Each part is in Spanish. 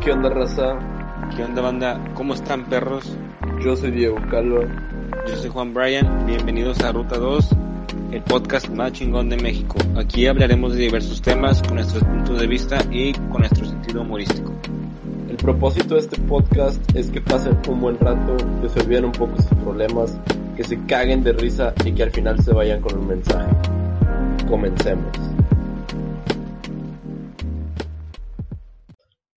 ¿Qué onda, raza? ¿Qué onda, banda? ¿Cómo están, perros? Yo soy Diego Calva. Yo soy Juan Bryan. Bienvenidos a Ruta 2, el podcast más chingón de México. Aquí hablaremos de diversos temas con nuestros puntos de vista y con nuestro sentido humorístico. El propósito de este podcast es que pasen un buen rato, que se olviden un poco sus problemas, que se caguen de risa y que al final se vayan con un mensaje. Comencemos.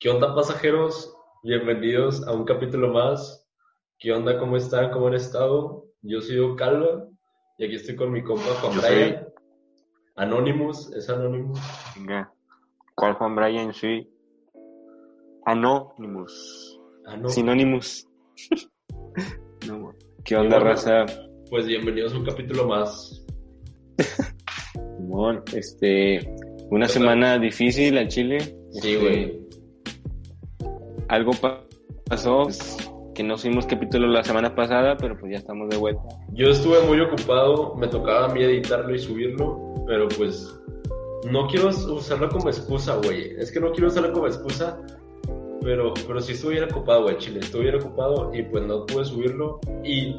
¿Qué onda pasajeros? Bienvenidos a un capítulo más. ¿Qué onda? ¿Cómo están? ¿Cómo han estado? Yo soy Calva y aquí estoy con mi compa Juan Yo Brian. Anonymous, es Anonymous. Venga. ¿Cuál Juan Bryan? Sí. Anonymous. No. Sinónimos. no, ¿Qué onda, bueno. raza? Pues bienvenidos a un capítulo más. Simón, este, una ¿Qué semana difícil al Chile. Sí, Este, güey. Algo pa- pasó, que no subimos capítulo la semana pasada, pero pues ya estamos de vuelta. Yo estuve muy ocupado, me tocaba a mí editarlo y subirlo, pero pues no quiero usarlo como excusa, güey. Es que no quiero usarlo como excusa, pero, pero sí estuviera ocupado, güey, Chile. Estuviera ocupado y pues no pude subirlo. Y,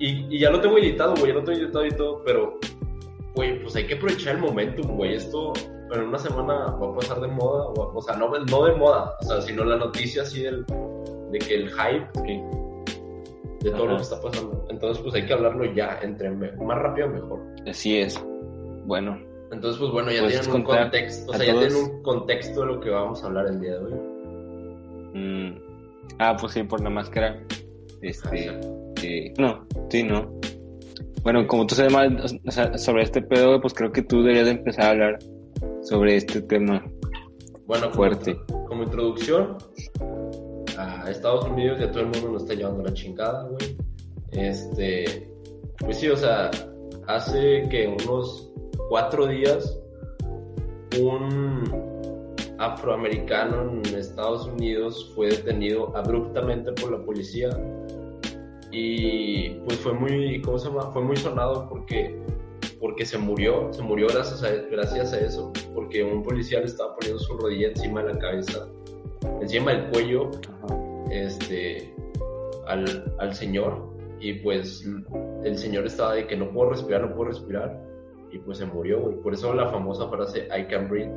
y, y ya lo tengo editado, güey, ya lo tengo editado y todo, pero, güey, pues hay que aprovechar el momentum, güey. Esto en una semana va a pasar de moda, o, o sea, no, no de moda, o sea, sino la noticia así del, de que el hype de todo Ajá. lo que está pasando. Entonces, pues hay que hablarlo ya, entre más rápido mejor. Así es. Bueno, Entonces, pues bueno, ya ¿Puedes tienen un contexto, o sea, ya todos? tienen un contexto de lo que vamos a hablar el día de hoy. mm, ah, pues sí, por la máscara. Este, eh, no, sí, no. Bueno, como tú sabes más o sea, sobre este pedo, pues creo que tú deberías de empezar a hablar sobre este tema. Bueno, como Fuerte. Como, introducción, a Estados Unidos ya todo el mundo nos está llevando la chingada, güey. Este, pues sí, o sea, hace que unos cuatro días un afroamericano en Estados Unidos fue detenido abruptamente por la policía y pues fue muy, ¿cómo se llama? Fue muy sonado porque porque se murió, se murió gracias a, gracias a eso, porque un policía le estaba poniendo su rodilla encima de la cabeza, encima del cuello, este, al, al señor, y pues el señor estaba de que no puedo respirar, no puedo respirar, y pues se murió, güey. Por eso la famosa frase I can breathe.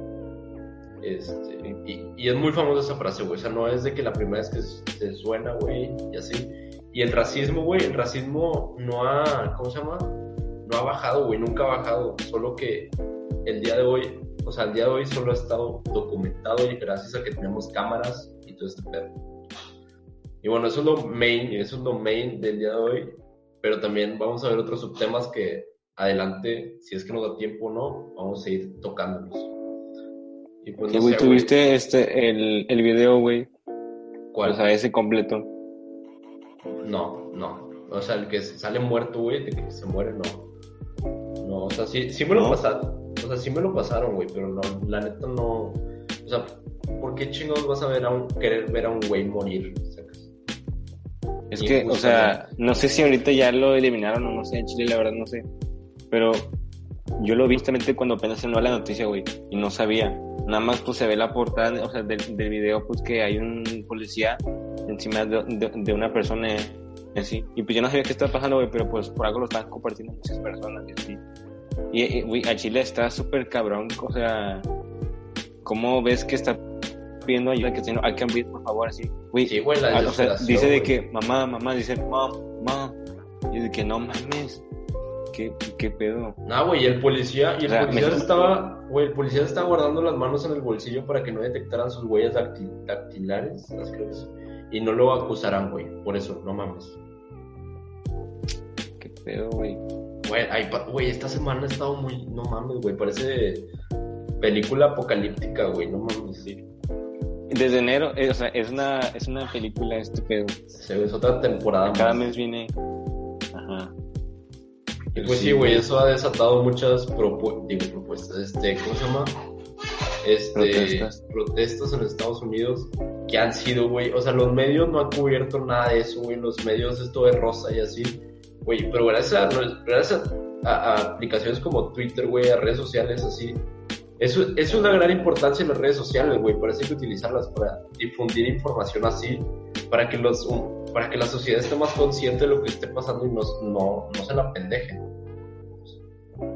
Este, y, y es muy famosa esa frase, güey. O sea, no es de que la primera vez que se suena, güey, y así. Y el racismo, güey, el racismo no ha, ¿cómo se llama? No ha bajado, güey, nunca ha bajado. Solo que el día de hoy, o sea, el día de hoy solo ha estado documentado y gracias a que tenemos cámaras y todo este pedo. Y bueno, eso es lo main, eso es lo main del día de hoy. Pero también vamos a ver otros subtemas que adelante, si es que nos da tiempo o no, vamos a ir tocándolos. Y pues Sí, no sé, tuviste este, el, el video, güey. ¿Cuál? O sea, ese completo. No, no. O sea, el que sale muerto, güey, de que se muere, no. No, o sea, sí, sí me lo ¿No? pasaron. O sea, sí me lo pasaron, güey, pero no, la neta no. O sea, ¿por qué chingados vas a ver a un, querer ver a un güey morir? Es que, o sea, no sé si ahorita ya lo eliminaron o no sé, en Chile la verdad no sé. Pero yo lo vi justamente cuando apenas se la noticia, güey, y no sabía. Nada más pues se ve la portada, o sea, del, del video, pues que hay un policía encima de, de- de una persona y pues yo no sabía qué estaba pasando, güey, pero pues por algo lo están compartiendo muchas personas y así. Y, güey, a Chile está súper cabrón, o sea, ¿cómo ves que está pidiendo ayuda? Que está diciendo, I can breathe, por favor, así. Güey, Sí, güey, la Ah, o sea, dice de que mamá, mamá, dice mamá, mamá. Y de que no mames. ¿Qué, qué pedo? Ah, güey, y el policía, y el O sea, policía México- estaba, güey, el policía estaba guardando las manos en el bolsillo para que no detectaran sus huellas dacti- dactilares, las creo y no lo acusarán, güey, por eso, no mames. ¿Qué pedo, güey? Güey, esta semana ha estado muy, no mames, güey, parece película apocalíptica, güey, no mames, sí. Desde enero, eh, o sea, es una, es una película este pedo. Se ve es otra temporada Cada más. mes viene. Ajá. Y pues sí, güey, eso ha desatado muchas propu- digo, propuestas, este, ¿cómo se llama? Este, Protestas. protestas en Estados Unidos que han sido, güey, o sea, los medios no han cubierto nada de eso, güey, los medios esto de rosa y así, güey, pero gracias a, gracias a, a- a aplicaciones como Twitter, güey, a redes sociales así, eso es una gran importancia en las redes sociales, güey. Hay que utilizarlas para difundir información así, para que, los, para que la sociedad esté más consciente de lo que esté pasando y no, no, no se la pendejen.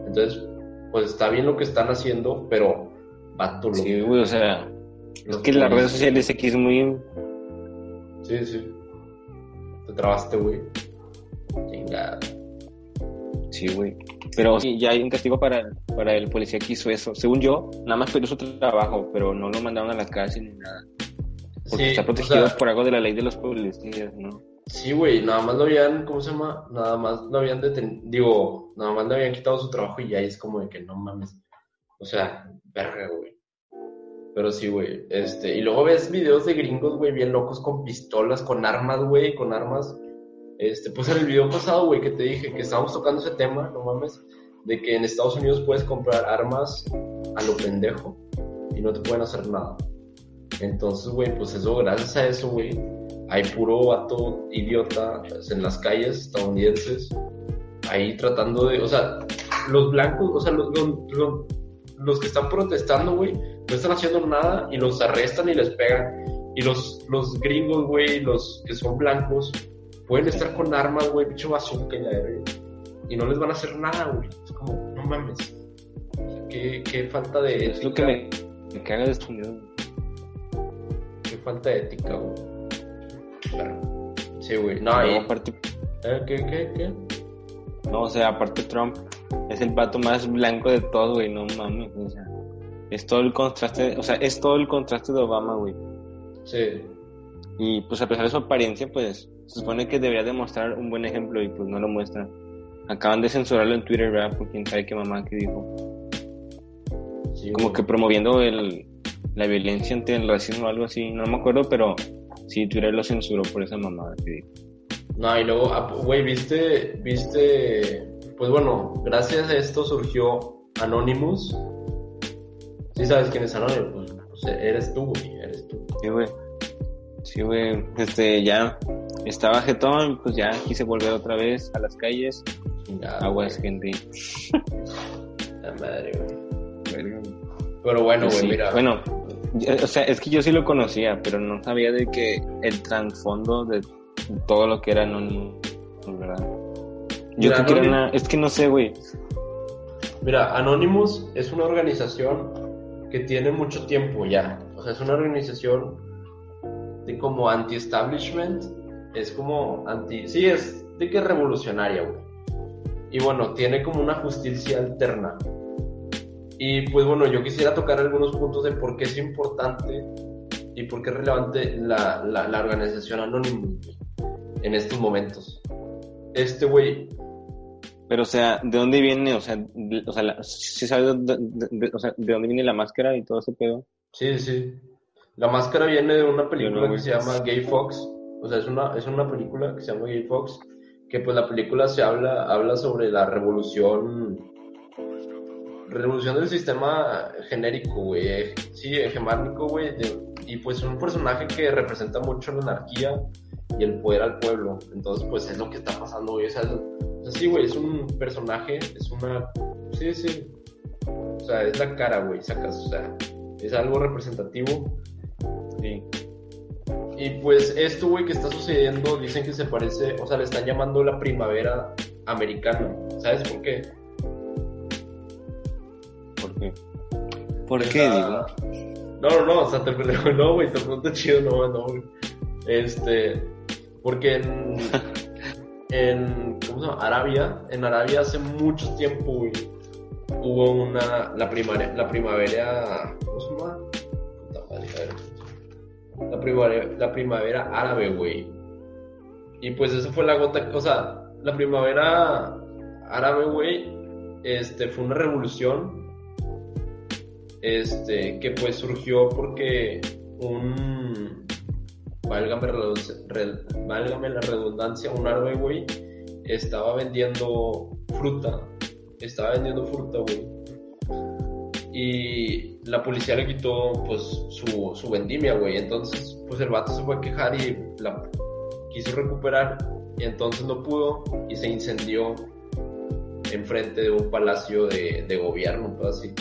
Entonces, pues está bien lo que están haciendo, pero vato lo Sí, güey, o sea, es que las redes sociales aquí es muy. Sí, sí. Te trabaste, güey. Chingada. Sí, güey. Pero sí, ya hay un castigo para, para el policía que hizo eso. Según yo, nada más perdió su trabajo, pero no lo mandaron a la cárcel ni nada. Porque está protegido por algo de la ley de los policías, ¿no? Sí, güey, nada más lo habían, ¿cómo se llama? Nada más lo habían detenido, digo, nada más le habían quitado su trabajo y ya es como de que no mames. O sea, verga, güey. Pero sí, güey, este, y luego ves videos de gringos, güey, bien locos con pistolas, con armas, güey, con armas. Este, pues en el video pasado, güey, que te dije que estábamos tocando ese tema, no mames, de que en Estados Unidos puedes comprar armas a lo pendejo y no te pueden hacer nada. Entonces, güey, pues eso, gracias a eso, güey, hay puro vato idiota pues, en las calles estadounidenses, ahí tratando de, o sea, los blancos, o sea, los, los, que están protestando, güey, no están haciendo nada y los arrestan y les pegan. Y los, los gringos, güey, los que son blancos, pueden estar con armas, güey, bicho bazooka y la Y no les van a hacer nada, güey. Es como, no mames. qué, qué falta de Es lo que me, me caga de estudiar. Qué falta de ética, güey. Sí, güey. No, aparte... ¿Eh? ¿Qué, qué, qué? No, o sea, aparte Trump es el pato más blanco de todo, güey, no mames, o sea, es todo el contraste, o sea, es todo el contraste de Obama, güey. Sí. Y pues a pesar de su apariencia, pues se supone que debería demostrar un buen ejemplo y pues no lo muestra. Acaban de censurarlo en Twitter, ¿verdad? Por quién sabe qué mamá que dijo. Sí, Como que promoviendo el, la violencia ante el racismo o algo así, no me acuerdo, pero Sí, Twitter lo censuró por esa mamada que dijo. No, y luego, ah, güey, viste, viste, pues bueno, gracias a esto surgió Anonymous. Sí sabes quién es Anonymous, pues, eres tú, güey, eres tú. Sí, güey. Sí, güey, este, ya estaba jetón, pues ya quise volver otra vez a las calles. Aguas, gente. La madre, güey. Pero bueno, güey, mira. Bueno, o sea, es que yo sí lo conocía, pero no sabía de que el trasfondo de todo lo que era Anonymous, ¿verdad? Yo creo que era una... Es que no sé, güey. Mira, Anonymous es una organización que tiene mucho tiempo ya. O sea, es una organización de como anti-establishment. Es como anti... Sí, es de que revolucionaria, güey. Y bueno, tiene como una justicia alterna. Y pues bueno, yo quisiera tocar algunos puntos de por qué es importante y por qué es relevante la, la, organización Anonymous en estos momentos. Este güey. Pero, o sea, ¿de dónde viene? O sea, o sea ¿sí sabes de, o sea, de, dónde viene la máscara y todo ese pedo? Sí, sí. La máscara viene de una película que se llama Gay Fox. O sea, es una, es una película que se llama Gay Fox. Que pues la película se habla, habla sobre la revolución revolución del sistema genérico, güey. Sí, hegemónico, güey. Y pues un personaje que representa mucho la anarquía y el poder al pueblo. Entonces, pues es lo que está pasando, güey. O sea, sí, güey, es un personaje, es una. Sí, sí. O sea, es la cara, güey, sacas. O sea, es algo representativo. Sí. Y pues esto, güey, que está sucediendo, dicen que se parece, o sea, le están llamando la primavera americana. ¿Sabes por qué? ¿Por qué, digo? No, no, no, o sea, te no, güey, te pregunto chido, no, no, güey. Este, porque en, en, ¿cómo se llama? Arabia, en Arabia hace mucho tiempo, güey, hubo una, la primavera, la primavera, primavera, la primavera árabe, güey. Y pues eso fue la gota, o sea, la primavera árabe, güey, este, fue una revolución este, que pues surgió porque un, válgame, la redundancia, un árbol, güey, estaba vendiendo fruta, estaba vendiendo fruta, güey. Y la policía le quitó, pues, su, su vendimia, güey. Entonces, pues, el vato se fue a quejar y la quiso recuperar. Y entonces no pudo y se incendió enfrente de un palacio de, de gobierno, todo así.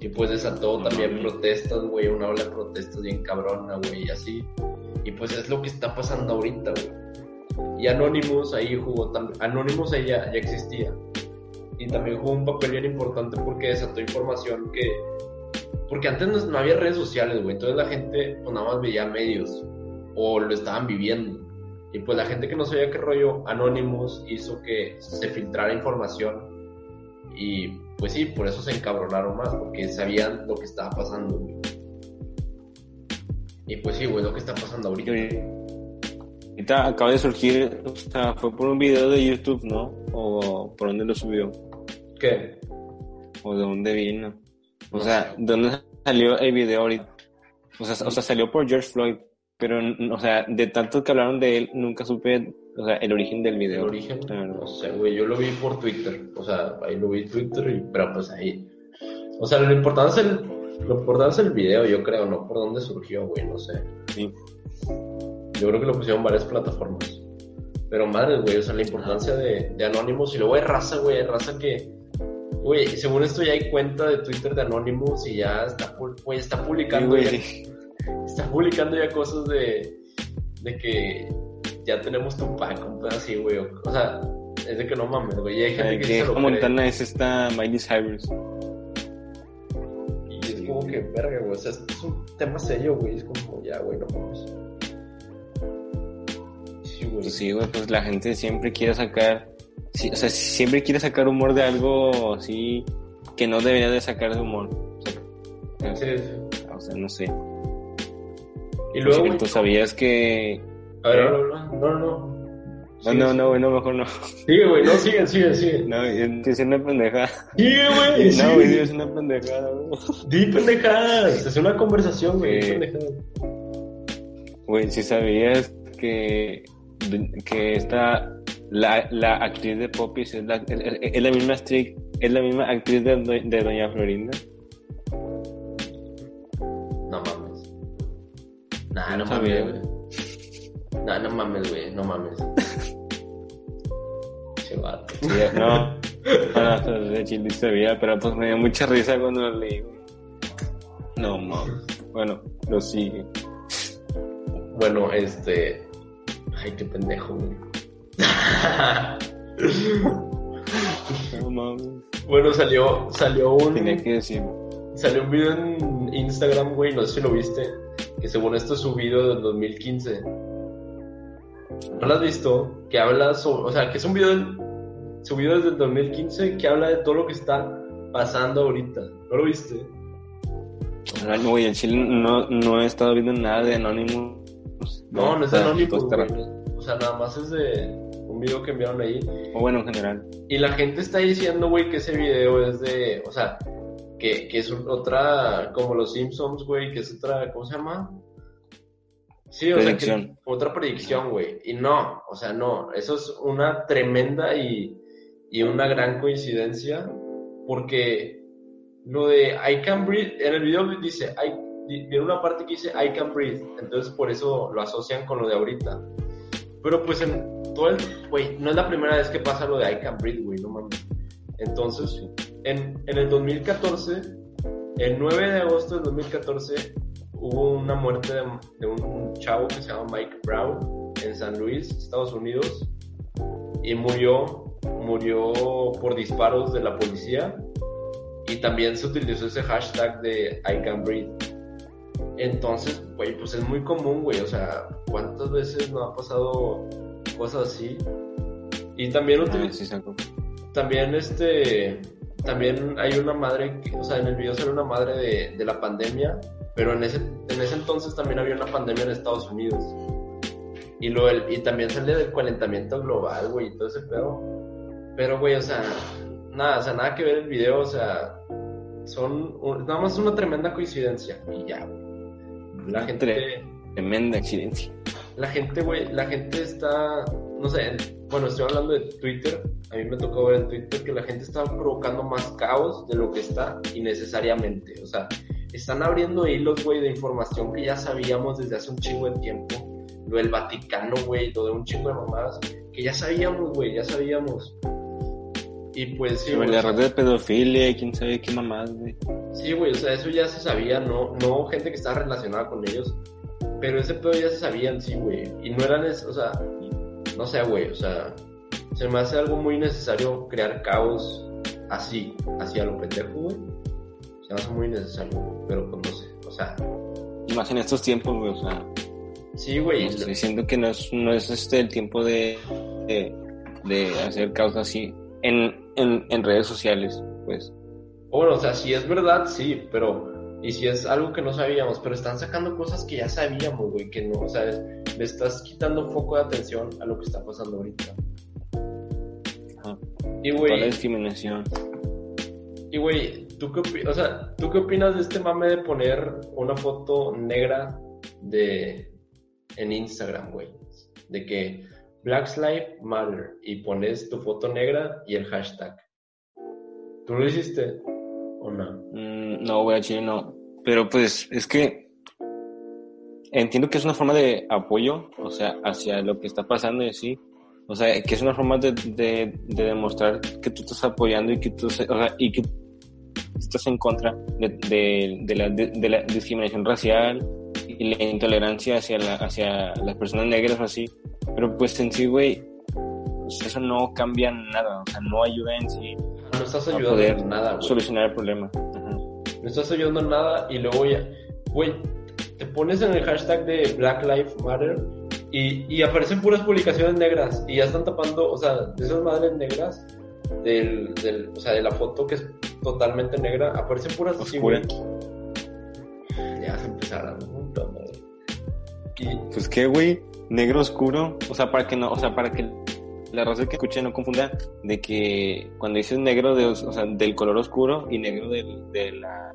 Y pues desató también protestas, güey, una ola de protestas bien cabrona, güey, y así. Y pues es lo que está pasando ahorita, güey. Y Anonymous ahí jugó también. Anonymous ahí ya, ya existía. Y también jugó un papel bien importante porque desató información que. Porque antes no, había redes sociales, güey. Entonces la gente pues, nada más veía medios. O lo estaban viviendo. Y pues la gente que no sabía qué rollo, Anonymous hizo que se filtrara información. Y pues sí, por eso se encabronaron más, porque sabían lo que estaba pasando, Y pues sí, güey, lo que está pasando ahorita. Ahorita acaba de surgir, o sea, fue por un video de YouTube, ¿no? ¿O por dónde lo subió? ¿Qué? ¿O de dónde vino? O sea, ¿de dónde salió el video ahorita? O sea, o sea, salió por George Floyd, pero, o sea, de tanto que hablaron de él, nunca supe o sea, el origen del video. El origen, no sé, güey, yo lo vi por Twitter, o sea, ahí lo vi en Twitter, y, pero pues ahí, o sea, lo importante es el, lo importante es el video, yo creo, no por dónde surgió, güey, no sé. Sí. Yo creo que lo pusieron varias plataformas. Pero madre, güey, o sea, la importancia de, de Anonymous y luego hay raza, güey, hay raza que, güey, según esto ya hay cuenta de Twitter de Anonymous y ya está, güey, está publicando, ya, está publicando ya cosas de, de que ya tenemos tu pack, un así, güey. O sea, es de que no mames, güey. Hay gente que, que Montana es esta Miley Cyrus. Y es como que, verga, güey. O sea, es un tema serio, güey. Es como, ya, güey, no mames. Sí, güey. Pues sí, güey, pues la gente siempre quiere sacar. Sí, o sea, siempre quiere sacar humor de algo así que no debería de sacar de humor. O sea, sí, sí. O sea, no sé. Y luego. ¿Tú sabías que a ver, no, no, no. No, no, no, güey, no, mejor no. Sigue, güey, no, sigue, sigue, sigue. No, es una pendejada. Sigue, güey. No, güey, es una pendejada, güey. Di pendejadas, es una conversación, güey, eh, Güey, si sabías que, que esta, la, la actriz de Popis es la, es, la misma actriz, es la misma actriz de, de Doña Florinda. No mames. Nah, no, no mames, güey. No, no mames, güey, no mames. che vato. no, no, de chile sabía, pero pues me dio mucha risa cuando lo leí, No mames. Bueno, lo sigue. Bueno, este. Ay, qué pendejo, güey. No mames. Bueno, salió, salió un. Tenía que decir. Salió un video en Instagram, güey, no sé si lo viste. Que según esto es subido del 2015 ¿No lo has visto? Que habla sobre, o sea, que es un video subido desde el 2015 que habla de todo lo que está pasando ahorita. ¿No lo viste? No, güey, en Chile no, no he estado viendo nada de Anonymous. No, no, es de Anonymous. O sea, nada más es de un video que enviaron ahí. O bueno, en general. Y la gente está diciendo, güey, que ese video es de, o sea, que, que es otra, como los Simpsons, güey, que es otra, ¿cómo se llama? Sí, o sea, que otra predicción, güey. Y no, o sea, no. Eso es una tremenda y, y una gran coincidencia. Porque lo de I can breathe, en el video dice, hay, viene una parte que dice I can breathe. Entonces por eso lo asocian con lo de ahorita. Pero pues en todo el, güey, no es la primera vez que pasa lo de I can breathe, güey, no mames. Entonces, en, en el 2014, el 9 de agosto del 2014, hubo una muerte de, un chavo que se llama Mike Brown en San Luis, Estados Unidos, y murió, murió por disparos de la policía. Y también se utilizó ese hashtag de I can breathe. Entonces, güey, pues es muy común, güey. O sea, ¿cuántas veces no ha pasado cosas así? Y también ah, también este también hay una madre que, o sea, en el video sale una madre de, de la pandemia pero en ese, en ese entonces también había una pandemia en Estados Unidos. Y, lo, y también sale del calentamiento global, güey, y todo ese pedo. Pero, güey, o sea, nada, o sea, nada que ver el video, o sea, son nada más una tremenda coincidencia. Y ya, La gente. Tremenda coincidencia. La gente, güey, la gente está, no sé, bueno, estoy hablando de Twitter. A mí me tocó ver en Twitter que la gente está provocando más caos de lo que está innecesariamente. O sea, están abriendo hilos, güey, de información que ya sabíamos desde hace un chingo de tiempo. Lo del Vaticano, güey, lo de un chingo de mamadas, que ya sabíamos, güey, ya sabíamos. Y pues sí, güey, la red de pedofilia, quién sabe qué mamás, güey. Sí, güey, o sea, eso ya se sabía, no, no gente que estaba relacionada con ellos, pero ese pedo ya se sabían, sí, güey, y no eran, es, o sea, no sé, güey, o sea, se me hace algo muy necesario crear caos así, así a lo pendejo, güey, se me hace muy necesario, pero pues no sé, o sea, Y más en estos tiempos, güey, o sea, sí, güey, estoy diciendo que no es, no es este el tiempo de, de, de hacer causas así en, en, en redes sociales, pues. bueno, o sea, si es verdad, sí, pero, y si es algo que no sabíamos, pero están sacando cosas que ya sabíamos, güey, que no, o sea, le estás quitando foco de atención a lo que está pasando ahorita. Ajá. Y, Toda la güey, discriminación. Y güey, ¿tú qué, o sea, ¿tú qué opinas de este mame de poner una foto negra de en Instagram, güey? De que Black Lives Matter y pones tu foto negra y el hashtag. ¿Tú lo hiciste o no? Mm, no, güey, Chile no. Pero pues es que entiendo que es una forma de apoyo, o sea, hacia lo que está pasando y así. O sea, que es una forma de, de, de demostrar que tú estás apoyando y que tú, o y que estás en contra de, de, la, la discriminación racial y la intolerancia hacia, la, hacia las personas negras o así. Pero pues en sí, güey, pues, eso no cambia nada, o sea, no ayuda en sí No estás a ayudando poder en nada, güey. solucionar el problema. Ajá. No estás ayudando en nada y luego ya, güey, te pones en el hashtag de Black Lives Matter y, y aparecen puras publicaciones negras y ya están tapando, o sea, de esas madres negras, del, del, o sea, de la foto que es totalmente negra, aparecen puras Oscura. güey. Ya se empezaron. Y, Pues qué, güey, negro oscuro, o sea, para que no, o sea, para que la raza que escuche no confunda de que cuando dices negro, de, o sea, del color oscuro y negro del- de, la,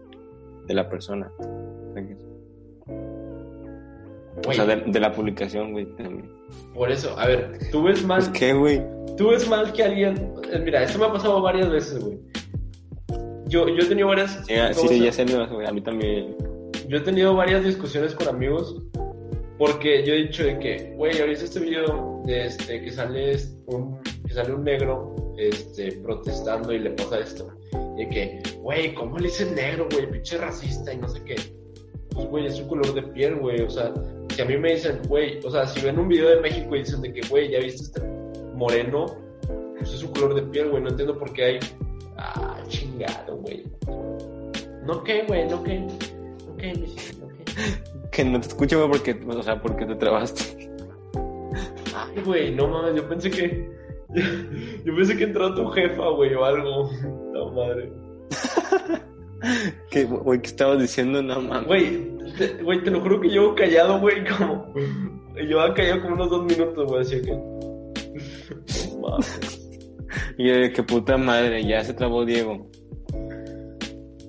de la persona. O sea, de, de la publicación, güey, también. por eso, a ver, tú ves mal, Pues qué, güey. tú ves mal que alguien, eh, mira, esto me ha pasado varias veces, güey. Yo, yo he tenido varias... Sí, ah, sí, ¿cómo sí, se- ya sé, güey, a mí también. Yo he tenido varias discusiones con amigos porque yo he dicho de que, güey, ¿has visto este video de este que sale un que sale un negro este protestando y le pasa esto? De que, güey, ¿cómo le dicen negro, güey? Pinche racista y no sé qué. Pues, güey, es su color de piel, güey. O sea, si a mí me dicen, güey, o sea, si ven un video de México y dicen de que, güey, ¿ya viste este moreno? Pues es su color de piel, güey. No entiendo por qué hay. Ah, chingado, güey. No qué, güey, no qué. No Luis, no. Que no te escucho, güey, porque, o sea, porque te trabaste. Ay, güey, no mames, yo pensé que. Yo pensé que entró tu jefa, güey, o algo. No madre. ¿Qué, güey, ¿qué estabas diciendo? No, mames. Güey, te, güey, te lo juro que llevo callado, güey, como. Llevaba callado como unos dos minutos, güey, así que. No mames. Y yo de que puta madre, ya se trabó Diego.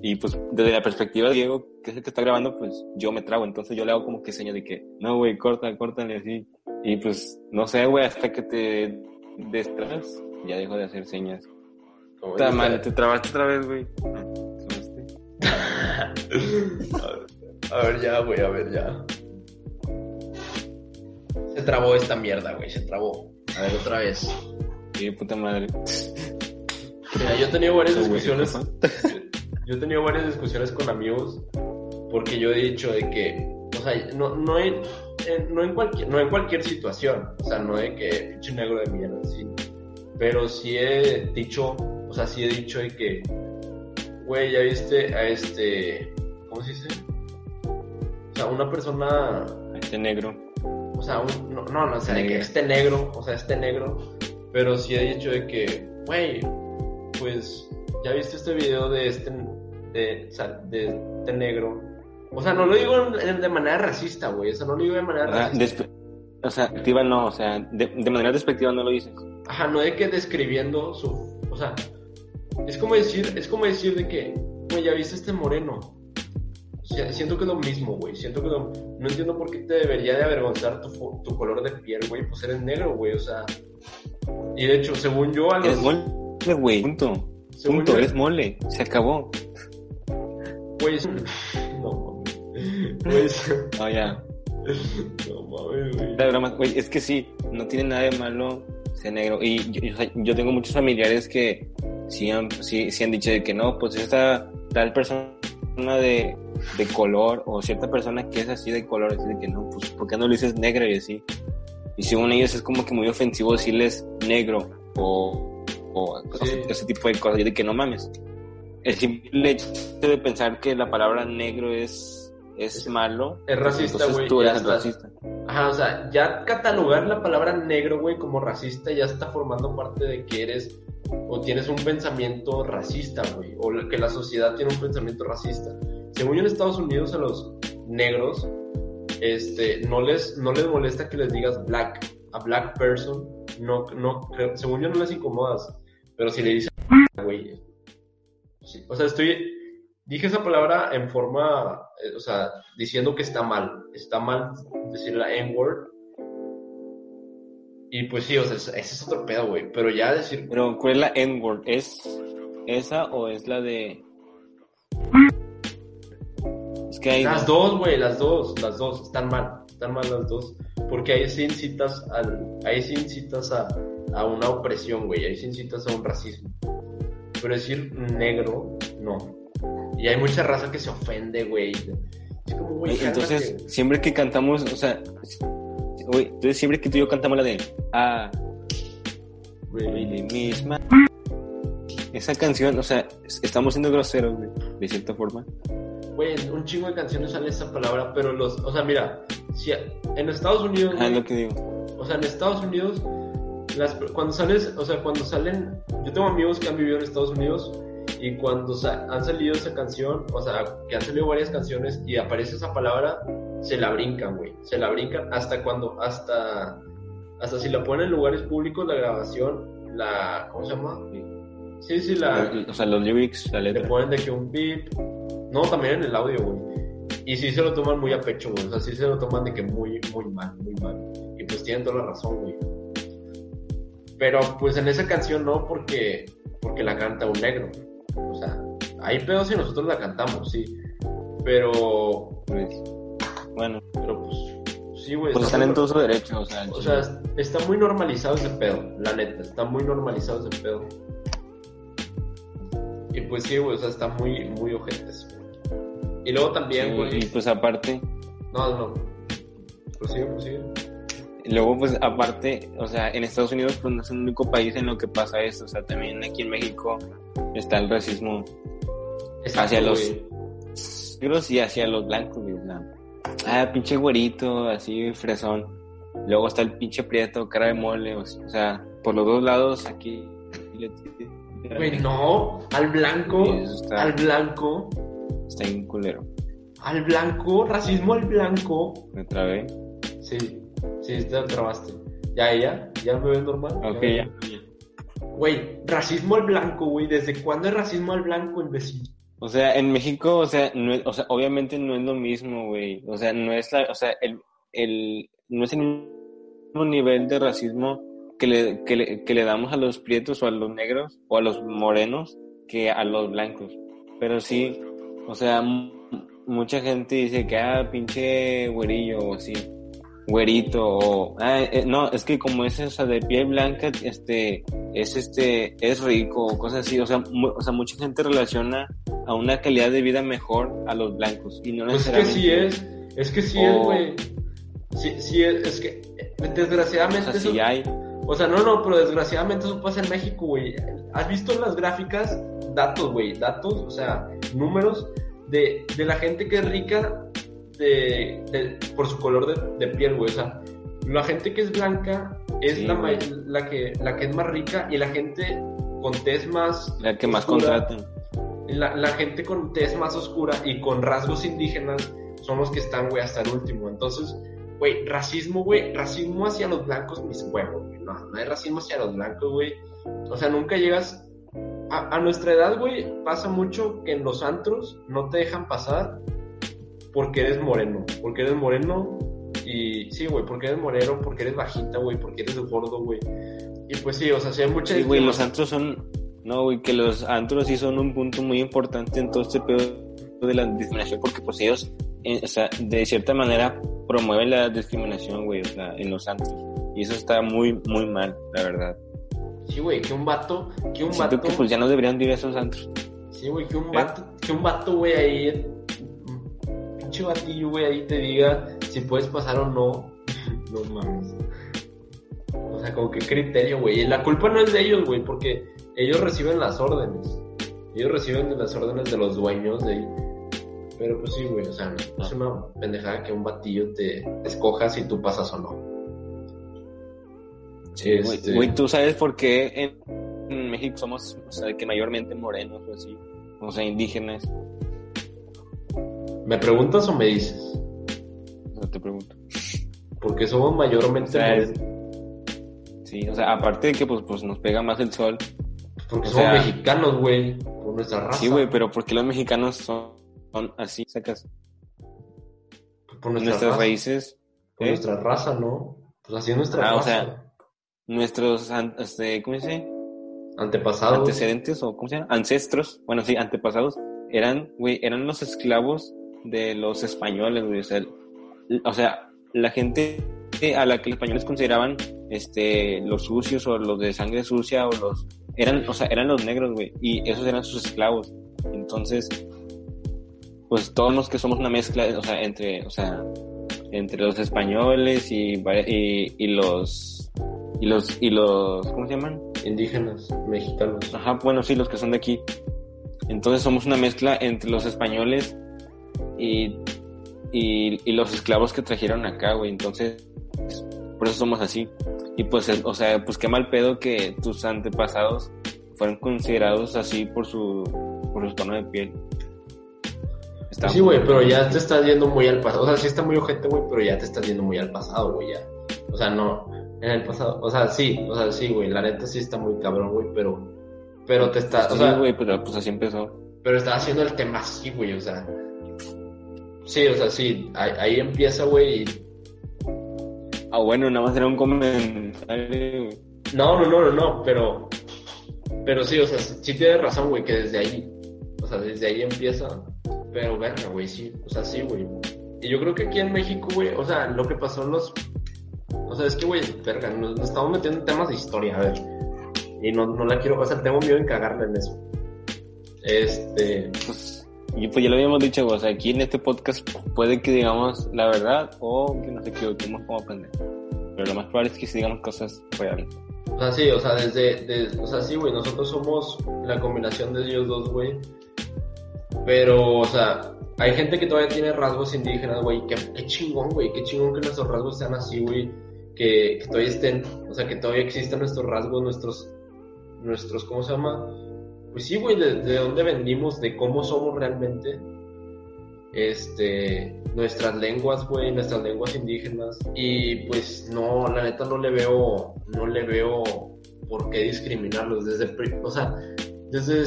Y pues desde la perspectiva de Diego, que es el que está grabando, pues yo me trago. Entonces yo le hago como que señas de que, no, güey, corta, córtale así. Y pues, no sé, güey, hasta que te destrabas, ya dejo de hacer señas. Dice- madre, te trabaste otra vez, güey. Ah. A ver, a ver, ya, güey, a ver, ya. Se trabó esta mierda, güey, se trabó. A ver, otra vez. Sí, puta madre. Mira, yo he tenido varias Güey, discusiones. Yo he tenido varias discusiones con amigos porque yo he dicho de que, o sea, no, no, en, en- no, en cualquier, no en cualquier situación, o sea, no de que pinche negro de mierda, sí. Pero sí he dicho, o sea, sí he dicho de que, güey, ya viste a este, ¿cómo se dice? O sea, una persona Este negro. o sea, un- no, no, no, o sea, de que este negro, o sea, este negro, pero sí he dicho de que, güey, pues, ya viste este video de este, de, sea, de este negro. O sea, no lo digo de manera racista, güey, o sea, no lo digo de manera sea, racista. o sea, activa no, o sea, de, de manera despectiva no lo dices. Ajá, no de que describiendo su, o sea, es como decir, es como decir de que, güey, ya viste este moreno. O sea, siento que es lo mismo, güey. Siento que lo- no entiendo por qué te debería de avergonzar tu, tu color de piel, güey. Pues eres negro, güey. O sea. Y de hecho, según yo, a los. Eres mole, güey. Punto. según Punto, yo- eres mole. Se acabó. Güey, es- No mames. Pues. No, ya. No mames, güey. La broma, güey, es que sí, no tiene nada de malo ser negro. Y yo, yo- yo tengo muchos familiares que sí han, sí, sí han dicho de que no, pues esta tal persona de, de color o cierta persona que es así de color, así de que no, pues ¿por qué no le dices negra y así? Y según ellos es como que muy ofensivo decirles negro o, o ese tipo de cosas, y de que no mames. El simple hecho de pensar que la palabra negro es, es malo. Es racista, güey. Tú eres racista. Ajá, o sea, ya catalogar la palabra negro, güey, como racista ya está formando parte de que eres o tienes un pensamiento racista, güey, o que la sociedad tiene un pensamiento racista. Según yo en Estados Unidos a los negros este no les no les molesta que les digas black, a black person, no no según yo no les incomodas, pero si le dices güey, o sea, estoy dije esa palabra en forma, eh, o sea, diciendo que está mal, está mal decir la N-word. Y pues sí, o sea, ese es otro pedo, güey. Pero ya decir. Pero, ¿cuál es la N-word? ¿Es esa o es la de.? Es que hay. Las dos, güey, las dos, las dos. Están mal, están mal las dos. Porque ahí sí incitas, al, ahí sí incitas a, a una opresión, güey. Ahí sí incitas a un racismo. Pero decir negro, no. Y hay mucha raza que se ofende, güey. Entonces, siempre que cantamos, o sea, güey, entonces siempre que tú y yo cantamos la de Ah, really misma. Esa canción, o sea, estamos siendo groseros, güey, de cierta forma. Güey, un chingo de canciones sale esa palabra, pero los, o sea, mira, si en Estados Unidos. Ah, lo que digo. O sea, en Estados Unidos, las, cuando sales, o sea, cuando salen, yo tengo amigos que han vivido en Estados Unidos y cuando han salido esa canción, o sea, que han salido varias canciones y aparece esa palabra, se la brincan, güey. Se la brincan hasta cuando, hasta, hasta si la ponen en lugares públicos, la grabación, la, ¿cómo se llama? Sí, sí, la... O sea, los lyrics, la letra. Le ponen de que un beep. No, también en el audio, güey. Y sí se lo toman muy a pecho, güey. O sea, sí se lo toman de que muy, muy mal, muy mal. Y pues tienen toda la razón, güey. Pero pues en esa canción no, porque, porque la canta un negro. O sea, hay pedos si nosotros la cantamos, sí. Pero, pues, bueno. Pero pues, sí, güey. Pues están en todo su derecho, o sea. O sea, está muy normalizado ese pedo, la neta. Está muy normalizado ese pedo. Y pues sí, güey, o sea, está muy, muy ojete Y luego también, güey. y pues aparte. No, no. Prosigue, prosigue. Y luego, pues aparte, o sea, en Estados Unidos, pues no es el único país en lo que pasa esto. O sea, también aquí en México está el racismo hacia los negros y hacia los blancos, Ah, pinche güerito, así fresón. Luego está el pinche prieto, cara de mole, o sea, por los dos lados aquí. Güey, no, al blanco, al blanco. Está bien culero. Al blanco, racismo al blanco. ¿Me trabé? Sí, sí, te trabaste. ¿Ya ella? ¿Ya me ves normal? Ok, ya. Güey, racismo al blanco, güey. ¿Desde cuándo es racismo al blanco, imbécil? O sea, en México, o sea, no o sea, obviamente no es lo mismo, güey. O sea, no es la, o sea, el, el, no es el mismo nivel de racismo que le, que le, que le damos a los prietos o a los negros o a los morenos que a los blancos. Pero sí, o sea, mucha gente dice que, ah, pinche güerillo o así güerito o ah, eh, no es que como es esa de piel blanca este es este es rico o cosas así o sea o sea mucha gente relaciona a una calidad de vida mejor a los blancos y no pues necesariamente es que sí es es que sí es güey. Sí, sí es, es, que desgraciadamente o sea, sí hay. O sea no no pero desgraciadamente eso pasa en México güey. Has visto las gráficas datos güey datos o sea números de, de la gente que es rica de, por su color de, piel, güey. O sea, la gente que es blanca es la, la, que, la que es más rica y la gente con tez más. La que más contratan. La, la, gente con tez más oscura y con rasgos indígenas son los que están, güey, hasta el último. Entonces, güey, racismo, güey, racismo hacia los blancos, mis huevos, güey. No, no hay racismo hacia los blancos, güey. O sea, nunca llegas. A, a nuestra edad, güey, pasa mucho que en los antros no te dejan pasar porque eres moreno, porque eres moreno y sí, güey, porque eres moreno, porque eres bajita, güey, porque eres gordo, güey. Y pues sí, o sea, sí hay muchas... Sí, güey, los antros son... No, güey, que los antros sí son un punto muy importante en todo este pedo de la discriminación, porque pues ellos, eh, o sea, de cierta manera promueven la discriminación, güey, o sea, en los antros. Y eso está muy, muy mal, la verdad. Sí, güey, que un vato, que un Siento vato. que pues ya no deberían vivir esos antros. Sí, güey, que un vato, que un vato, güey, ahí, pinche batillo, güey, ahí te diga si puedes pasar o no. No mames. O sea, como que criterio, güey. Y la culpa no es de ellos, güey, porque ellos reciben las órdenes. Ellos reciben las órdenes de los dueños de ahí. Pero pues sí, güey, o sea, es una pendejada que un batillo te escoja si tú pasas o no. Sí, güey, Este- güey, ¿tú sabes por qué en, en México somos, o sea, que mayormente morenos o así? O sea, indígenas. ¿Me preguntas o me dices? O sea, te pregunto. Porque somos O mayormente sea, es- morenos. sí, o sea, aparte de que pues, pues nos pega más el sol. Porque o somos sea- mexicanos, güey, por nuestra raza. Sí, güey, pero ¿por qué los mexicanos son, son así? Sacas por nuestra nuestras raza. raíces. Por ¿eh? nuestra raza, ¿no? Pues así es nuestra Ah, o raza. sea, Nuestros, este, ¿cómo se dice? Antepasados. Antecedentes o, ¿cómo se llama? Ancestros. Bueno, sí, antepasados. Eran, güey, eran los esclavos de los españoles, güey. O sea, el- o sea, la gente a la que los españoles consideraban este los sucios o los de sangre sucia o los eran o sea eran los negros güey y esos eran sus esclavos entonces pues todos los que somos una mezcla o sea entre o sea entre los españoles y y, y los y los y los cómo se llaman Indígenas, mexicanos. Ajá, bueno, sí, los que son de aquí. Entonces somos una mezcla entre los españoles y, y, y los esclavos que trajeron acá, güey. Entonces, por eso somos así. Y pues, el- o sea, pues qué mal pedo que tus antepasados fueron considerados así por su, por su tono de piel. Está Sí, güey, pero ya te estás yendo muy al pasado. O sea, sí está muy ojete, güey, pero ya te estás yendo muy al pasado, güey, ya. O sea, no, en el pasado. O sea, sí, o sea, sí, güey, la neta sí está muy cabrón, güey, pero, pero te está, o Sí, sea, güey, pero pues así empezó. pero está haciendo el tema así, güey, o sea. Sí, o sea, sí, ahí, ahí empieza, güey, y Ah, bueno, nada más era un comentario. No, no, no, no, no, pero. Pero sí, o sea, sí tienes razón, güey, que desde ahí. O sea, desde ahí empieza. Pero verga, güey, sí. O sea, sí, güey. Y yo creo que aquí en México, güey, o sea, lo que pasó en los. O sea, es que, güey, verga, nos, nos estamos metiendo en temas de historia, a ver. Y no, no la quiero. O sea, tengo miedo en cagarla en eso. Este. pues, y pues ya lo habíamos dicho, o sea, aquí en este podcast puede que digamos la verdad o que nos equivoquemos como aprender. Pero lo más probable es que sí digamos cosas reales. O sea, sí, o sea, desde, de- o sea, sí, güey, nosotros somos la combinación de ellos dos, güey. Pero, o sea, hay gente que todavía tiene rasgos indígenas, güey. Qué, qué chingón, güey, qué chingón que nuestros rasgos sean así, güey. Que, que todavía estén, o sea, que todavía existan nuestros rasgos, nuestros, nuestros, ¿cómo se llama? Pues sí, güey, de, de dónde venimos, de cómo somos realmente. Este, nuestras lenguas, güey, nuestras lenguas indígenas. Y pues no, la neta no le veo, no le veo por qué discriminarlos. Desde, o sea, desde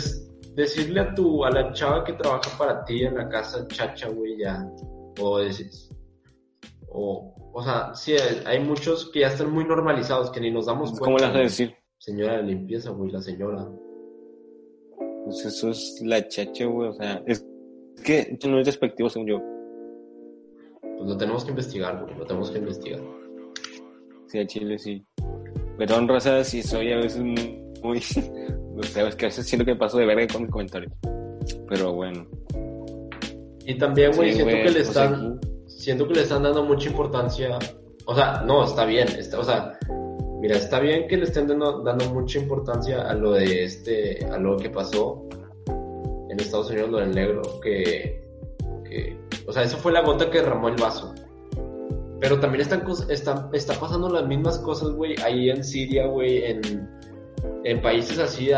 decirle a tu, a la chava que trabaja para ti en la casa, chacha, güey, ya. O decís, o, o sea, sí, hay- muchos que ya están muy normalizados, que ni nos damos cuenta. ¿Cómo le vas a decir? Señora de limpieza, güey, la señora. Pues eso es la chacha, güey, o sea, es que no es despectivo según yo. Pues lo tenemos que investigar, güey, lo tenemos que investigar. Sí, a Chile sí. Perdón, raza, si soy a veces muy... muy o sea, es que a veces siento que paso de verga con mis comentarios. Pero bueno. Y también, güey, Sí, siento güey, que le o sea, están, siento que le están dando mucha importancia. O sea, no, está bien, está, o sea, mira, está bien que le estén dando, dando mucha importancia a lo de este, a lo que pasó en Estados Unidos, lo del negro, que, o sea, eso fue la gota que derramó el vaso. Pero también están, están, está pasando las mismas cosas, güey, ahí en Siria, güey, en, en países así de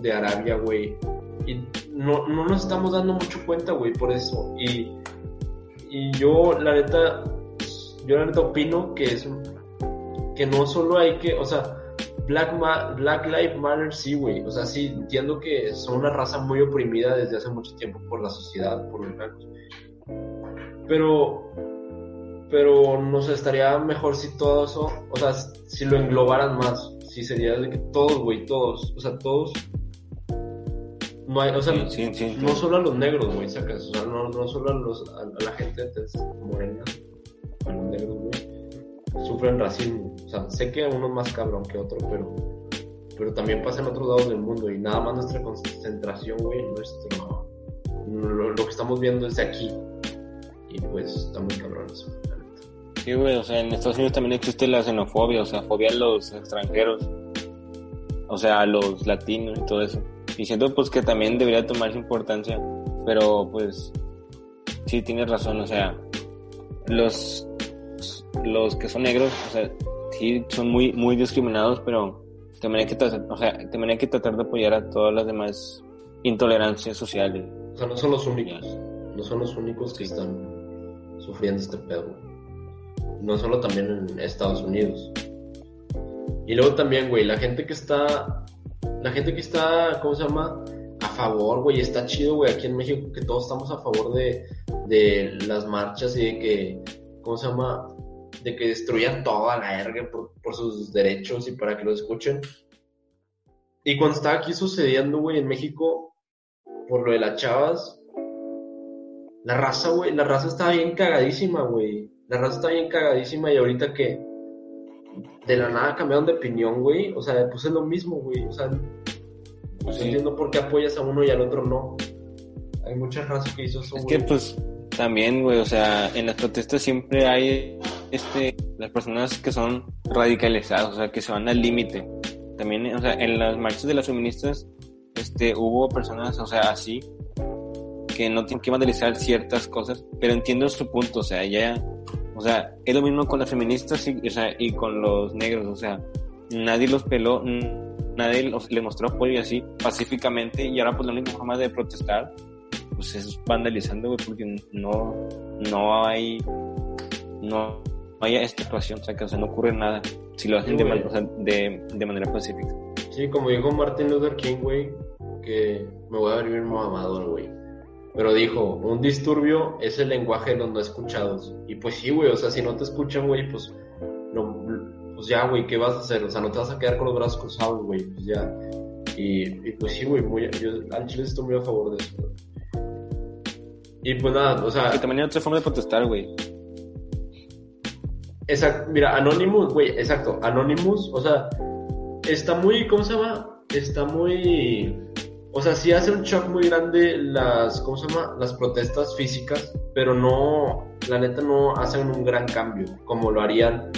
de Arabia, güey. Y no, no nos estamos dando mucho cuenta, güey, por eso. Y, y yo, la neta, yo la neta opino que es un- que no solo hay que, o sea, Black, Ma- Black Lives Matter sí, güey. O sea, sí, entiendo que son una raza muy oprimida desde hace mucho tiempo por la sociedad, por los blancos. Pero, pero no sé, estaría mejor si todo eso, o sea, si lo englobaran más. Si sería de que todos, güey, todos, o sea, todos. No hay, o sea, Sí, sí, sí, no solo a los negros, güey, sacas. O sea, no, no solo a, los, a, a la gente de tez morena, a los negros, güey, sufren racismo. O sea, sé que uno es más cabrón que otro, pero, pero también pasa en otros lados del mundo y nada más nuestra concentración, güey, nuestro, lo, que estamos viendo es de aquí. Y pues está muy cabrón eso. Sí, güey, o sea, en Estados Unidos también existe la xenofobia, o sea, fobia a los extranjeros, o sea, a los latinos y todo eso. Y siento pues que también debería tomar importancia, pero pues sí tienes razón, o sea, los, los que son negros, o sea, sí son muy, muy discriminados, pero también hay que tratar, o sea, también hay que tratar de apoyar a todas las demás intolerancias sociales. O sea, no son los únicos, no son los únicos que están sufriendo este pedo. No solo también en Estados Unidos. Y luego también, güey, la gente que está, la gente que está, ¿cómo se llama? A favor, güey, está chido, güey, aquí en México que todos estamos a favor de, de las marchas y de que, ¿cómo se llama? De que destruyan toda la erga por, por sus derechos y para que lo escuchen. Y cuando estaba aquí sucediendo, güey, en México, por lo de las chavas, la raza, güey, la raza estaba bien cagadísima, güey. La raza está bien cagadísima y ahorita que de la nada cambiaron de opinión, güey. O sea, pues es lo mismo, güey. O sea, pues entiendo por qué apoyas a uno y al otro no. Hay mucha raza que hizo eso, Es que pues también, güey, o sea, en las protestas siempre hay este las personas que son radicalizadas, o sea, que se van al límite. También, o sea, en las marchas de las feministas este hubo personas, o sea, así que no tienen que vandalizar ciertas cosas, pero entiendo su punto, o sea, ya, o sea, es lo mismo con las feministas y, o sea, y con los negros, o sea, nadie los peló, nadie los, le mostró apoyo así pacíficamente y ahora pues la única forma de protestar pues es vandalizando, güey, porque no, no hay, no hay esta situación, o sea, que o sea, no ocurre nada si lo hacen de, de, de manera pacífica. Sí, como dijo Martin Luther King, güey, que me voy a ver bien mamador, güey pero dijo, un disturbio es el lenguaje de los no escuchados. Y pues sí, güey, o sea, si no te escuchan, güey, pues, no, pues ya, güey, ¿qué vas a hacer? O sea, no te vas a quedar con los brazos cruzados, güey, pues ya. Y, y pues sí, güey, muy, yo al chile estoy muy a favor de eso, Y pues nada, o sea... Que también hay otra forma de protestar, güey. Exacto, mira, Anonymous, güey, exacto, Anonymous, o sea, está muy, ¿cómo se llama? Está muy o sea, sí hace un shock muy grande las, ¿cómo se llama? Las protestas físicas, pero no, la neta no hacen un gran cambio, como lo harían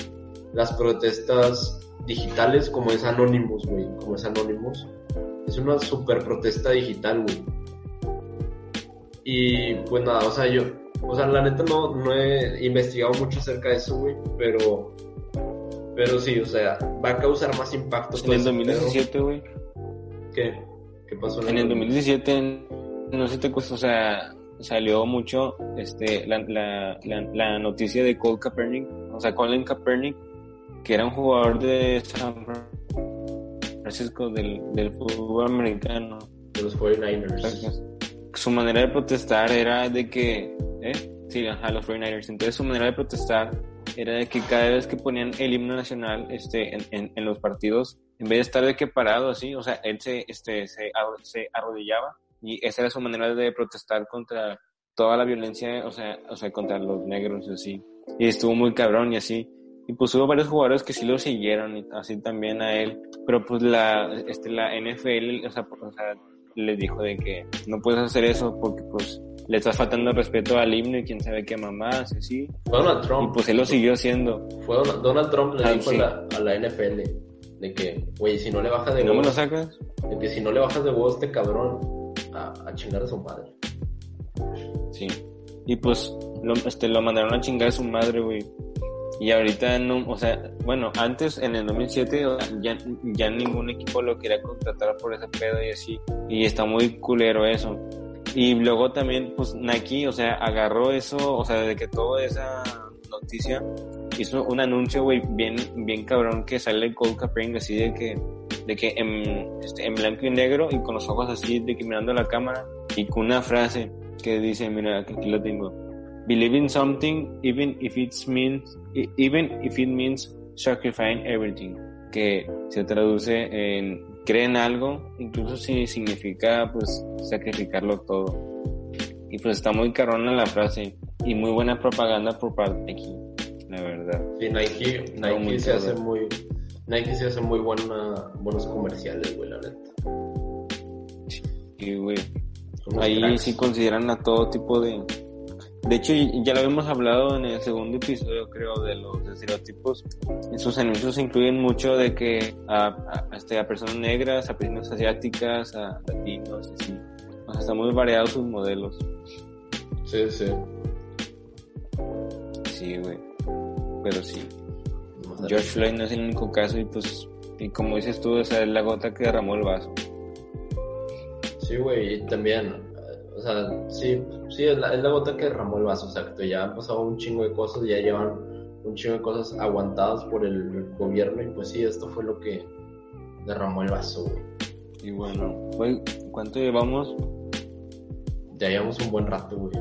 las protestas digitales, como es Anonymous, güey, como es Anonymous. Es una super protesta digital, güey. Y pues nada, o sea, yo, o sea, la neta no, no he investigado mucho acerca de eso, güey, pero, pero sí, o sea, va a causar más impacto. En el 2017, güey. ¿Qué? ¿Qué pasó en, el 2017? No sé te cuesta, o sea, salió mucho este, la, la, la, noticia de Cole Kaepernick, o sea, Colin Kaepernick, que era un jugador de San Francisco del, del fútbol americano. De los 49ers. Su manera de protestar era de que, ¿eh? Sí, a los 49ers. Entonces su manera de protestar era de que cada vez que ponían el himno nacional este, en, en, en los partidos, en vez de estar de que parado así, o sea, él se, este, se, se arrodillaba y esa era su manera de protestar contra toda la violencia, o sea, o sea, contra los negros y así. Y estuvo muy cabrón y así. Y pues hubo varios jugadores que sí lo siguieron y así también a él. Pero pues la, este, la NFL, o sea, o sea, le dijo de que no puedes hacer eso porque pues le estás faltando respeto al himno y quién sabe qué mamás, así. Fue Donald Trump. Y pues él lo siguió haciendo. Fue Donald, Trump le ah, dijo a, la, NFL de que, güey, si no le bajas de ¿No me lo sacas? De que si no le bajas de huevos este cabrón, a, a chingar a su madre. Sí. Y pues lo, este, lo mandaron a chingar a su madre, güey. Y ahorita, no, o sea, bueno, antes en el 2007 ya, ya ningún equipo lo quería contratar por ese pedo y así. Y está muy culero eso. Y luego también, pues Nike, o sea, agarró eso, o sea, de que toda esa noticia hizo un anuncio, güey, bien, bien cabrón que sale Cold Capring así de que, de que en, este, en blanco y negro y con los ojos así de que mirando la cámara y con una frase que dice, mira, aquí lo tengo. Believe in something even if it means, even if it means sacrificing everything. Que se traduce en creen algo, incluso si significa pues sacrificarlo todo. Y pues está muy carona la frase y muy buena propaganda por parte de aquí, la verdad. Sí, Nike, Nike se hace muy, Nike sí hace muy buena, buenos comerciales, güey, la neta. Sí, güey. Ahí sí consideran a todo tipo de... De hecho, ya lo habíamos hablado en el segundo episodio, creo, de los estereotipos. En sus anuncios incluyen mucho de que a, a, este, a personas negras, a personas asiáticas, a latinos, así. O sea, están muy variados sus modelos. Sí, sí. Sí, güey. Pero sí. George Floyd no es el único caso y pues, y como dices tú, o sea, es la gota que derramó el vaso. Sí, güey, y también, o sea, sí, sí, es la, es la gota que derramó el vaso, exacto. Ya han pasado un chingo de cosas, ya llevan un chingo de cosas aguantadas por el gobierno y pues sí, esto fue lo que derramó el vaso, güey. Y bueno, güey, ¿cuánto llevamos? Ya llevamos un buen rato, güey.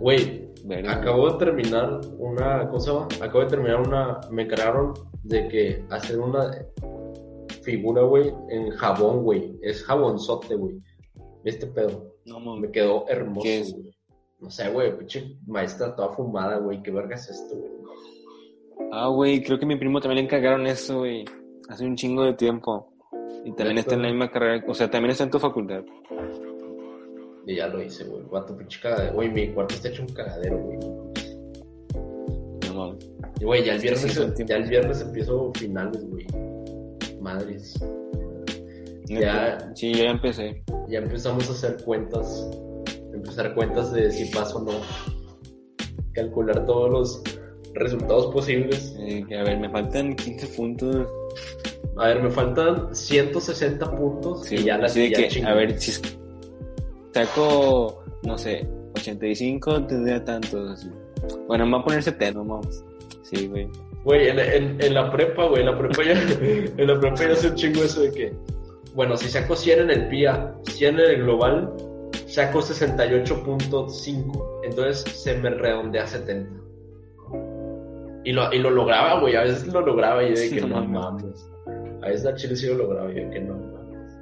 Güey, acabo de terminar una cosa, acabo de terminar una, me crearon de que hacer una figura, güey, en jabón, güey. Es jabonzote, güey. Este pedo. No, mames. Me quedó hermoso, ¿Qué es? güey. No sé, güey, pinche maestra toda fumada, güey. ¿Qué verga es esto, güey? Ah, güey, creo que a mi primo también le encargaron eso, güey. Hace un chingo de tiempo. Y también está en la misma carrera, o sea, también está en tu facultad. Y ya lo hice, güey. Vato, pinche cagadero. Güey, mi cuarto está hecho un cagadero, güey. No mames. Y, güey, ya el viernes, sí, tiempos. ya el viernes empiezo finales, güey. Madres. Ya. Sí, ya empecé. Ya empezamos a hacer cuentas. Empezar cuentas de si paso o no. Calcular todos los resultados posibles. Eh, a ver, me faltan 15 puntos. A ver, me faltan 160 puntos Sí, y ya la así de ya que, a ver, si saco, no sé, 85, tendría tantos. Así. Bueno, me voy a poner 70, vamos. Sí, güey. Güey, en, en, en la prepa, güey, en la prepa ya, en la prepa ya hace un chingo eso de que, bueno, si saco 100 en el PIA, 100 en el global, saco 68.5, entonces se me redondea a 70. Y lo, y lo lograba, güey, a veces lo lograba y yo de que No no mames. A veces a Chile sí lo lograba y yo de que no mames.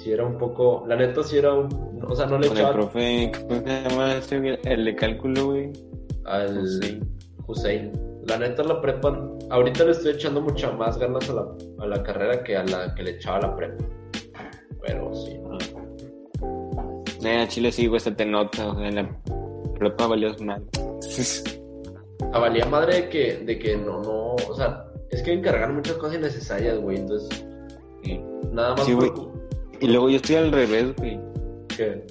Sí era un poco, la neta sí era un, o sea, no le Con el echaba profe, ¿cómo se llama güey? El de cálculo, güey. al Hussein. Hussein. La neta la prepa, ahorita le estoy echando mucha más ganas a la, a la carrera que a la que le echaba la prepa. Pero sí. Eh, a Chile sí, güey, se te nota. En la prepa valió mal. A valía madre de que, de que no, no, o sea, es que encargar muchas cosas innecesarias, güey. Entonces, Sí. nada más Sí, güey. Y luego yo estoy al revés, güey. que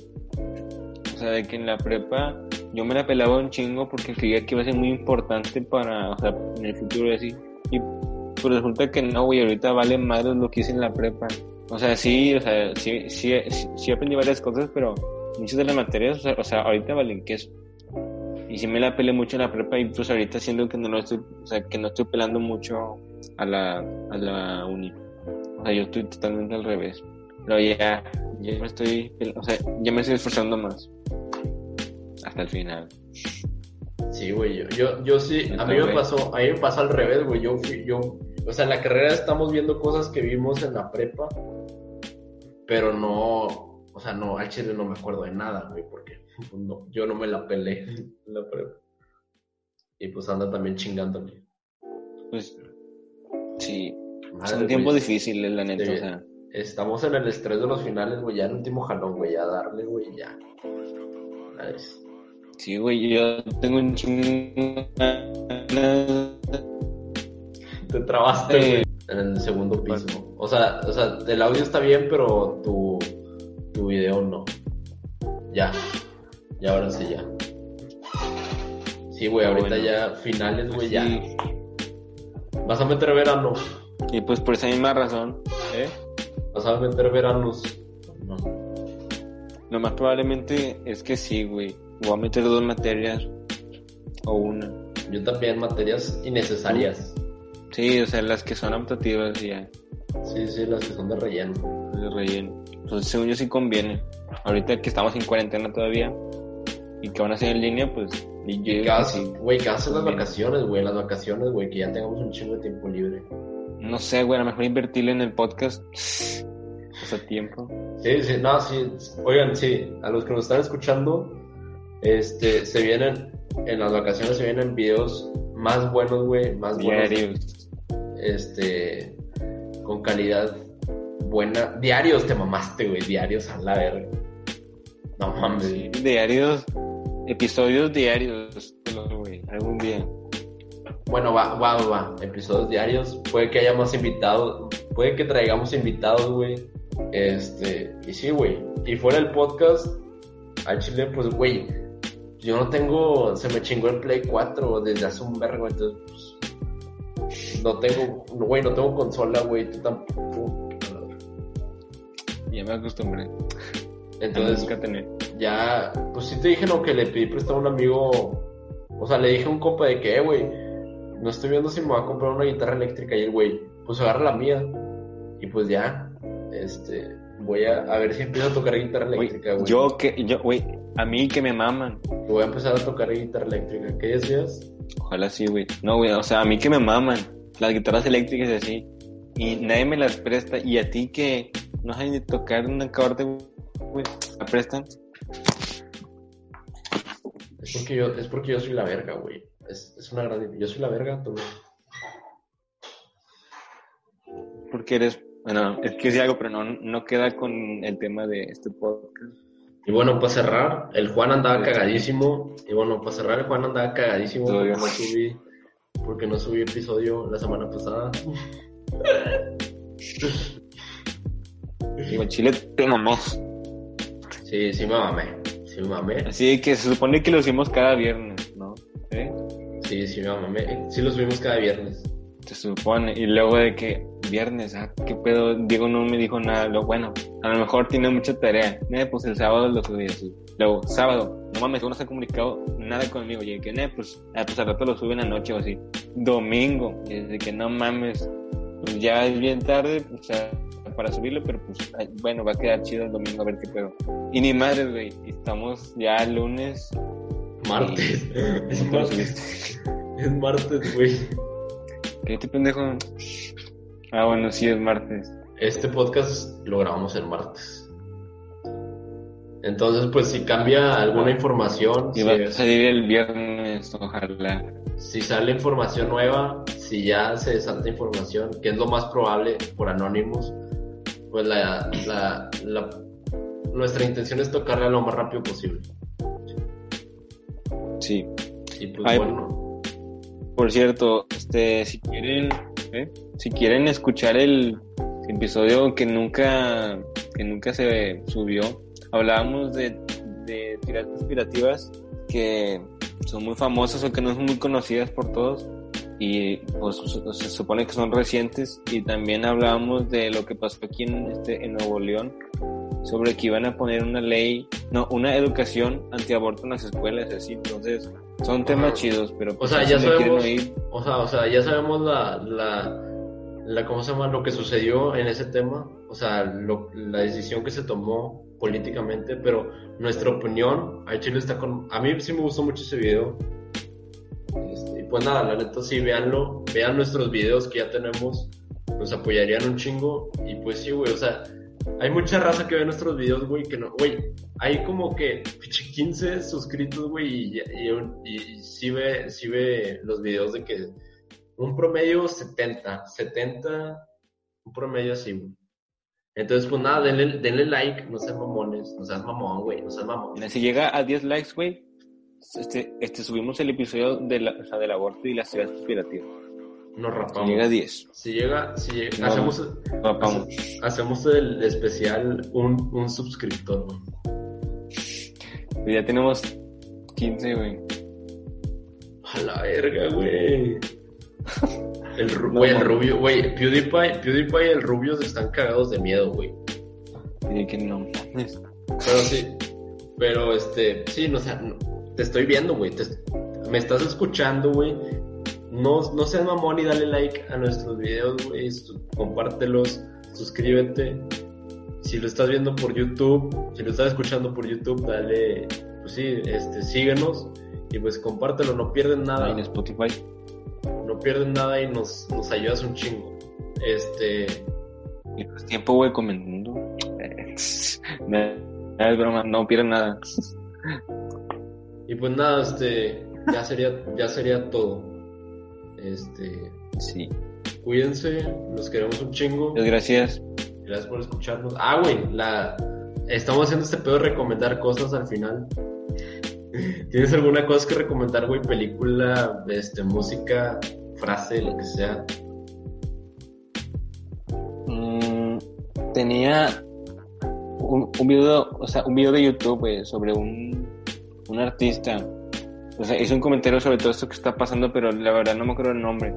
O sea, de que en la prepa yo me la pelaba un chingo porque creía que iba a ser muy importante para, o sea, en el futuro así. Y pues resulta que no, güey, ahorita vale madre lo que hice en la prepa. O sea, sí, o sea, sí, sí, sí aprendí varias cosas, pero muchas de las materias, o sea, o sea, ahorita valen queso. Y sí me la pelé mucho en la prepa y pues ahorita siento que no lo estoy, o sea, que no estoy pelando mucho a la, a la uni. O sea, yo estoy totalmente al revés. Pero ya, ya me estoy, o sea, ya me estoy esforzando más. El final. sí, güey. Yo, yo, yo sí, a mí me pasó, a mí me pasó al revés, güey. Yo fui, yo, o sea, en la carrera estamos viendo cosas que vimos en la prepa, pero no, o sea, no, al chile no me acuerdo de nada, güey, porque no, yo no me la pelé en la prepa. Y pues anda también chingándole. Pues, sí. Madre, Son tiempos güey. difíciles, la neta, o sea. Estamos en el estrés de los finales, güey, ya el último jalón, güey, ya darle, güey, ya. Nice. Sí, güey, yo tengo un chingo Te trabaste, en el segundo piso. O sea, o sea, el audio está bien, pero tu, tu video no. Ya. Ya, ahora sí, ya. Sí, güey, Ah, ahorita bueno. ya finales, güey, ya. Sí. Vas a meter verano. Y pues por esa misma razón, ¿eh? Vas a meter veranos. No. Lo más probablemente es que sí, güey. Voy a meter dos materias o una. Yo también, materias innecesarias. Sí, o sea, las que son optativas y ya, Sí, sí, las que son de relleno. de relleno. Entonces, según yo sí conviene. Ahorita que estamos en cuarentena todavía y que van a ser en línea, pues y hace, sí. güey, hace las vacaciones, güey, las vacaciones, güey, que ya tengamos un chingo de tiempo libre. No sé, güey, a lo mejor invertirle en el podcast. Sea, tiempo. Sí, sí, no, sí. Oigan, sí, a los que nos están escuchando, este, se vienen, en las vacaciones se vienen videos más buenos, güey, más buenos. Diarios. este, con calidad buena. Diarios te mamaste, güey, diarios a la verga. No mames. diarios, episodios diarios, güey, algún día. Bueno, va, va, va, episodios diarios. Puede que haya más invitados, puede que traigamos invitados, güey. Este, y sí, güey. Y fuera el podcast, al chile, pues, güey, yo no tengo, se me chingó el Play 4 desde hace un vergo, entonces, pues, no tengo, güey, no tengo consola, güey, tú tampoco. Ya me acostumbré. Entonces, ya, pues sí te dije, no, que le pedí prestado a un amigo, o sea, le dije a un compa de que, eh, güey, no estoy viendo si me va a comprar una guitarra eléctrica y el güey, pues agarra la mía. Y pues ya, este, voy a, a ver si empiezo a tocar guitarra eléctrica, güey. Yo que, yo, güey, a mí que me maman. Voy a empezar a tocar guitarra eléctrica. ¿Qué decías? Ojalá sí, güey. No, güey, o sea, a mí que me maman las guitarras eléctricas y así. Y nadie me las presta. Y a ti que no sabes ni tocar un acorde, güey, ¿la prestan? Es porque yo, es porque yo soy la verga, güey. Es, es una gran... Yo soy la verga, tú. Porque eres... Bueno, es que sí algo, pero no, no queda con el tema de este podcast. Y bueno, para cerrar, el Juan andaba cagadísimo. Y bueno, para cerrar, el Juan andaba cagadísimo porque no subí, porque no subí episodio la semana pasada. En Chile te mamó. Sí, sí me mamé. Sí me mamé. Así que se supone que lo subimos cada viernes, ¿no? ¿Eh? Sí, sí me mamé. Sí lo subimos cada viernes. Se supone. Y luego de que viernes, ah, qué pedo, Diego no me dijo nada, lo bueno, a lo mejor tiene mucha tarea, eh, pues el sábado lo subí así, luego, sábado, no mames, no se ha comunicado nada conmigo, y que, eh, pues, ah, pues al rato lo suben anoche o así, domingo, y desde que no mames, pues ya es bien tarde, o sea, para subirlo, pero pues, bueno, va a quedar chido el domingo a ver qué pedo. Y ni madre, güey, estamos ya lunes. Martes. es martes. Es martes, güey. ¿Qué te pendejo? Ah, bueno, sí, es martes. Este podcast lo grabamos el martes. Entonces, pues si cambia alguna información. Y va a salir el viernes, ojalá. Si sale información nueva, si ya se desalta información, que es lo más probable por Anonymous, pues la, la, nuestra intención es tocarla lo más rápido posible. Sí. Y pues bueno. Por cierto, este, si quieren ¿eh? Si quieren escuchar el episodio que nunca, que nunca se subió, hablábamos de, de tiras conspirativas que son muy famosas o que no son muy conocidas por todos y pues, se supone que son recientes y también hablábamos de lo que pasó aquí en, este, en Nuevo León sobre que iban a poner una ley, no, una educación antiaborto en las escuelas, así, entonces son temas chidos, pero o sea, ya sabemos, o sea, o sea, ya sabemos la, la, la, ¿cómo se llama? Lo que sucedió en ese tema, o sea, lo, la decisión que se tomó políticamente, pero nuestra opinión, a Chile está con, a mí sí me gustó mucho ese video, este, y pues nada, la neta sí, véanlo, vean nuestros videos que ya tenemos, nos apoyarían un chingo, y pues sí, güey, o sea, hay mucha raza que ve nuestros videos, güey, que no, güey, hay como que 15 suscritos, güey, y, y, sí, ve, sí ve los videos de que un promedio 70, 70, un promedio así, güey. Entonces, pues nada, denle, denle like, no sean mamones, no seas mamón, güey, no seas mamón. Si llega a 10 likes, güey, este, este, subimos el episodio de la, o sea, del aborto y las teorías conspirativas nos rapamos. Si llega a 10. Si llega, si hacemos, hacemos el especial un, un suscriptor, Ya tenemos 15, güey. A la verga, güey. El, güey, el rubio, güey, PewDiePie, PewDiePie y el rubio están cagados de miedo, güey. Y que no Pero sí, pero este, sí, no, o sea, te estoy viendo, güey. Me estás escuchando, güey no, no seas mamón y dale like a nuestros videos, güey. Compártelos, suscríbete. Si lo estás viendo por YouTube, si lo estás escuchando por YouTube, dale, pues sí, este, síguenos y pues compártelo, no pierden nada. En Spotify. No pierden nada y nos, nos ayudas un chingo. Este. Y pues tiempo, güey, comentando. no, es broma, no pierden nada. y pues nada, este, ya sería, ya sería todo. Este. Sí. cuídense, nos queremos un chingo. Muchas gracias. Gracias por escucharnos. Ah, güey, la... estamos haciendo este pedo de recomendar cosas al final. ¿Tienes alguna cosa que recomendar, güey? Película, este, música, frase, lo que sea. Mm, tenía un, un, video, o sea, un video de YouTube, güey, sobre un, un artista. O sea, hizo un comentario sobre todo esto que está pasando, pero la verdad no me acuerdo el nombre.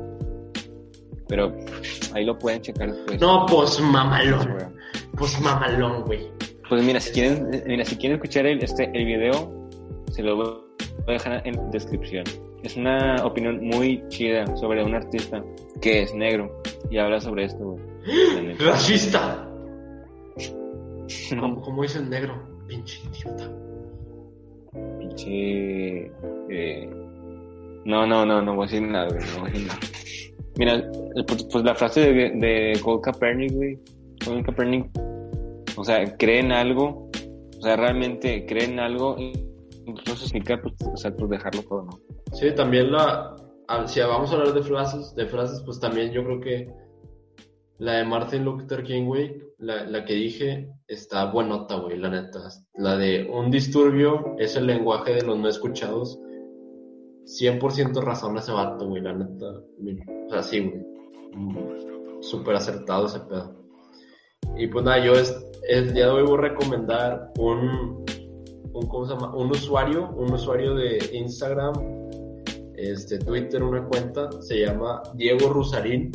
Pero ahí lo pueden checar después. No, pues mamalón. Pues mamalón, güey. Pues mira, si quieren, mira, si quieren escuchar el, este, el video, se lo voy a dejar en descripción. Es una opinión muy chida sobre un artista que es negro y habla sobre esto, güey. ¡Racista! No. ¿Cómo, dice el negro? Pinche idiota. Pinche. Eh... No, no, no, no voy a decir nada, güey. No voy a decir nada. Mira, pues, pues la frase de, de Kaepernick, güey. O sea, cree en algo, o sea, realmente cree en algo, incluso significa, pues, pues dejarlo todo, ¿no? Sí, también la, si vamos a hablar de frases, de frases, pues también yo creo que la de Martin Luther King, güey, la, la que dije, está buenota, güey, la neta. La de un disturbio es el lenguaje de los no escuchados. 100% razón ese vato, güey, la neta. O sea, sí, güey. Súper acertado ese pedo. Y pues nada, yo es, el día de hoy voy a recomendar un, un, ¿cómo se llama? Un usuario, un usuario de Instagram, este, Twitter, una cuenta, se llama Diego Rusarín.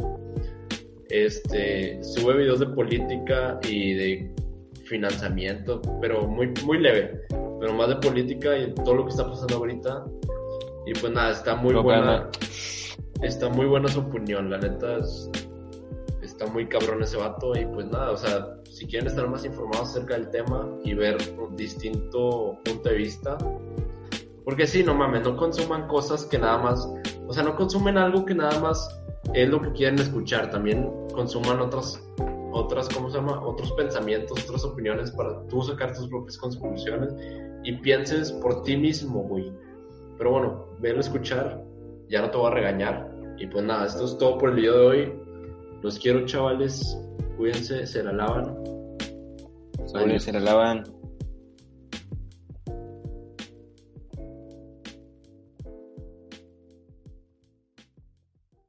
Este, sube videos de política y de financiamiento, pero muy, muy leve, pero más de política y todo lo que está pasando ahorita. Y pues nada, está muy buena. Está muy buena su opinión, la neta está muy cabrón ese vato y pues nada, o sea, si quieren estar más informados acerca del tema y ver un distinto punto de vista, porque sí, no mames, no consuman cosas que nada más, o sea, no consumen algo que nada más es lo que quieren escuchar, también consuman otras otras, ¿cómo se llama? Otros pensamientos, otras opiniones para tú sacar tus propias conclusiones y pienses por ti mismo, güey. Pero bueno, ven a escuchar, ya no te voy a regañar. Y pues nada, esto es todo por el video de hoy. Los quiero, chavales. Cuídense, se la se la lavan.